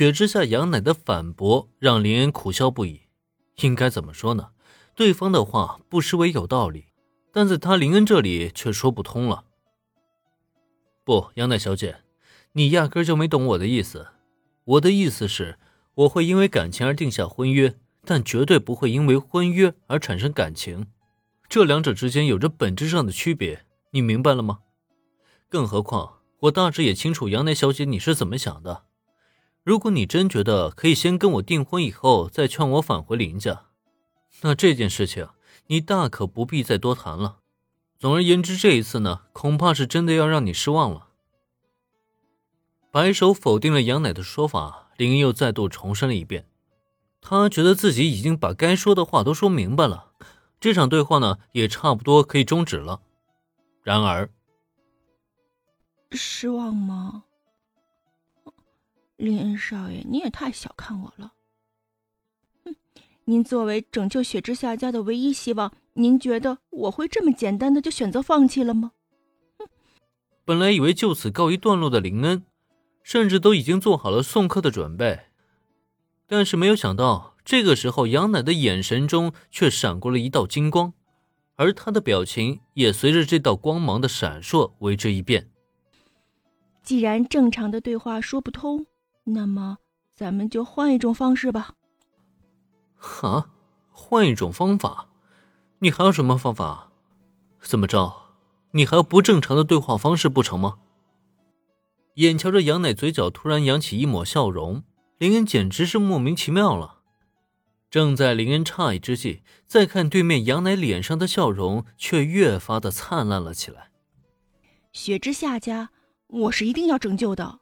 雪之下杨乃的反驳让林恩苦笑不已。应该怎么说呢？对方的话不失为有道理，但在他林恩这里却说不通了。不，杨乃小姐，你压根就没懂我的意思。我的意思是，我会因为感情而定下婚约，但绝对不会因为婚约而产生感情。这两者之间有着本质上的区别，你明白了吗？更何况，我大致也清楚杨乃小姐你是怎么想的。如果你真觉得可以先跟我订婚，以后再劝我返回林家，那这件事情你大可不必再多谈了。总而言之，这一次呢，恐怕是真的要让你失望了。白手否定了杨奶的说法，林又再度重申了一遍。他觉得自己已经把该说的话都说明白了，这场对话呢，也差不多可以终止了。然而，失望吗？林恩少爷，你也太小看我了。哼，您作为拯救雪之下家的唯一希望，您觉得我会这么简单的就选择放弃了吗？哼，本来以为就此告一段落的林恩，甚至都已经做好了送客的准备，但是没有想到，这个时候杨奶的眼神中却闪过了一道金光，而他的表情也随着这道光芒的闪烁为之一变。既然正常的对话说不通。那么，咱们就换一种方式吧。啊，换一种方法？你还有什么方法？怎么着？你还有不正常的对话方式不成吗？眼瞧着杨乃嘴角突然扬起一抹笑容，林恩简直是莫名其妙了。正在林恩诧异之际，再看对面杨乃脸上的笑容却越发的灿烂了起来。雪之下家，我是一定要拯救的。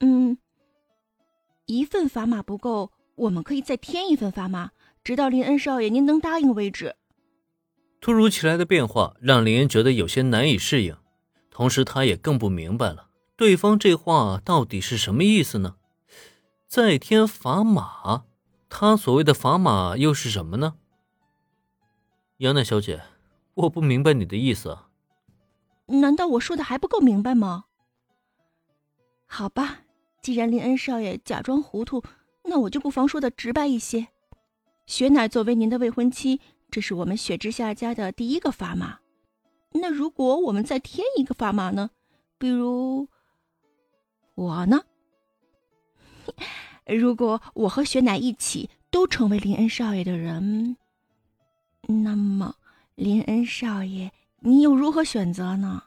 嗯，一份砝码不够，我们可以再添一份砝码，直到林恩少爷您能答应为止。突如其来的变化让林恩觉得有些难以适应，同时他也更不明白了对方这话到底是什么意思呢？再添砝码，他所谓的砝码又是什么呢？杨奈小姐，我不明白你的意思。难道我说的还不够明白吗？好吧。既然林恩少爷假装糊涂，那我就不妨说的直白一些。雪乃作为您的未婚妻，这是我们雪之下家的第一个砝码。那如果我们再添一个砝码呢？比如我呢？如果我和雪乃一起都成为林恩少爷的人，那么林恩少爷，你又如何选择呢？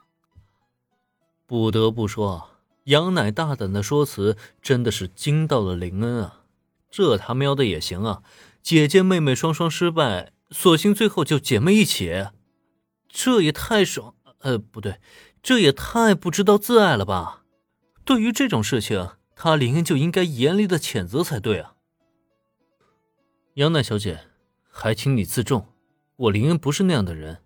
不得不说。杨乃大胆的说辞，真的是惊到了林恩啊！这他喵的也行啊！姐姐妹妹双双失败，索性最后就姐妹一起，这也太爽……呃，不对，这也太不知道自爱了吧！对于这种事情，他林恩就应该严厉的谴责才对啊！杨乃小姐，还请你自重，我林恩不是那样的人。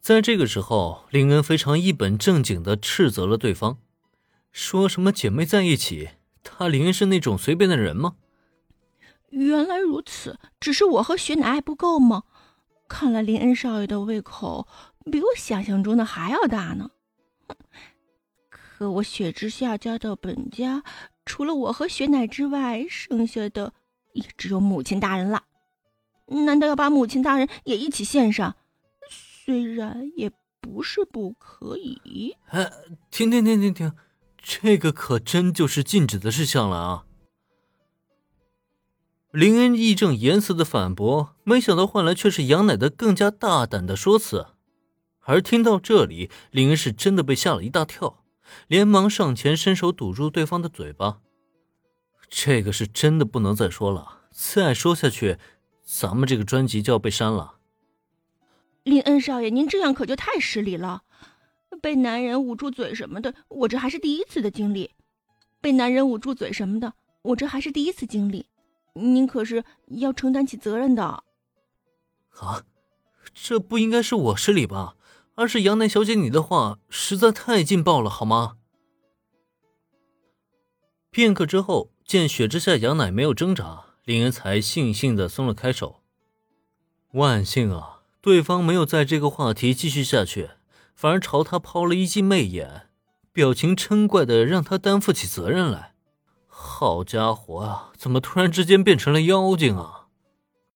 在这个时候，林恩非常一本正经的斥责了对方，说什么姐妹在一起，他林恩是那种随便的人吗？原来如此，只是我和雪乃爱不够吗？看来林恩少爷的胃口比我想象中的还要大呢。可我雪之下家的本家，除了我和雪乃之外，剩下的也只有母亲大人了。难道要把母亲大人也一起献上？虽然也不是不可以。哎，停停停停停，这个可真就是禁止的事项了啊！林恩义正言辞的反驳，没想到换来却是杨乃的更加大胆的说辞。而听到这里，林恩是真的被吓了一大跳，连忙上前伸手堵住对方的嘴巴。这个是真的不能再说了，再说下去，咱们这个专辑就要被删了。林恩少爷，您这样可就太失礼了。被男人捂住嘴什么的，我这还是第一次的经历。被男人捂住嘴什么的，我这还是第一次经历。您可是要承担起责任的。啊，这不应该是我失礼吧？而是杨楠小姐，你的话实在太劲爆了，好吗？片刻之后，见雪之下杨乃没有挣扎，林恩才悻悻的松了开手。万幸啊！对方没有在这个话题继续下去，反而朝他抛了一记媚眼，表情嗔怪的让他担负起责任来。好家伙啊！怎么突然之间变成了妖精啊？